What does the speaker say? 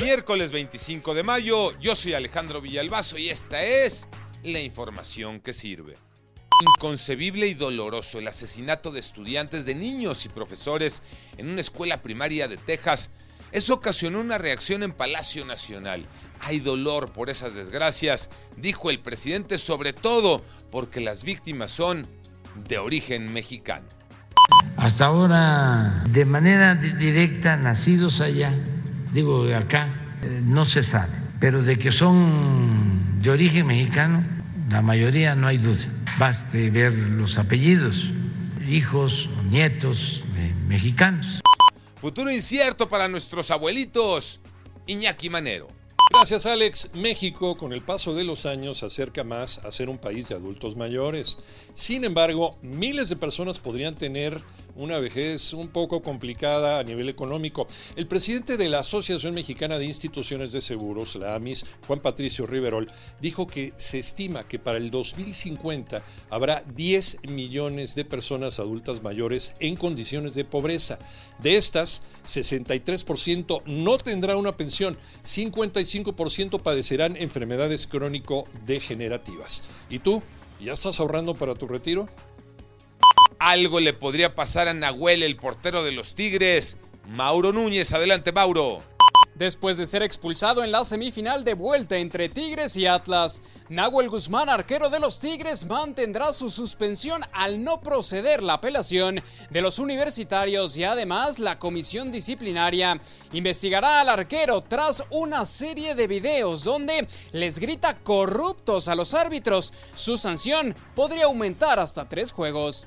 Miércoles 25 de mayo, yo soy Alejandro Villalbazo y esta es la información que sirve. Inconcebible y doloroso el asesinato de estudiantes, de niños y profesores en una escuela primaria de Texas. Eso ocasionó una reacción en Palacio Nacional. Hay dolor por esas desgracias, dijo el presidente, sobre todo porque las víctimas son de origen mexicano. Hasta ahora, de manera directa, nacidos allá, digo acá, eh, no se sabe, pero de que son de origen mexicano, la mayoría no hay duda. Baste ver los apellidos, hijos o nietos de mexicanos. Futuro incierto para nuestros abuelitos. Iñaki Manero. Gracias Alex. México con el paso de los años se acerca más a ser un país de adultos mayores. Sin embargo, miles de personas podrían tener una vejez un poco complicada a nivel económico. El presidente de la Asociación Mexicana de Instituciones de Seguros, la AMIS, Juan Patricio Riverol, dijo que se estima que para el 2050 habrá 10 millones de personas adultas mayores en condiciones de pobreza. De estas, 63% no tendrá una pensión, 55% padecerán enfermedades crónico-degenerativas. ¿Y tú? ¿Ya estás ahorrando para tu retiro? Algo le podría pasar a Nahuel, el portero de los Tigres. Mauro Núñez, adelante Mauro. Después de ser expulsado en la semifinal de vuelta entre Tigres y Atlas, Nahuel Guzmán, arquero de los Tigres, mantendrá su suspensión al no proceder la apelación de los universitarios y además la comisión disciplinaria investigará al arquero tras una serie de videos donde les grita corruptos a los árbitros. Su sanción podría aumentar hasta tres juegos.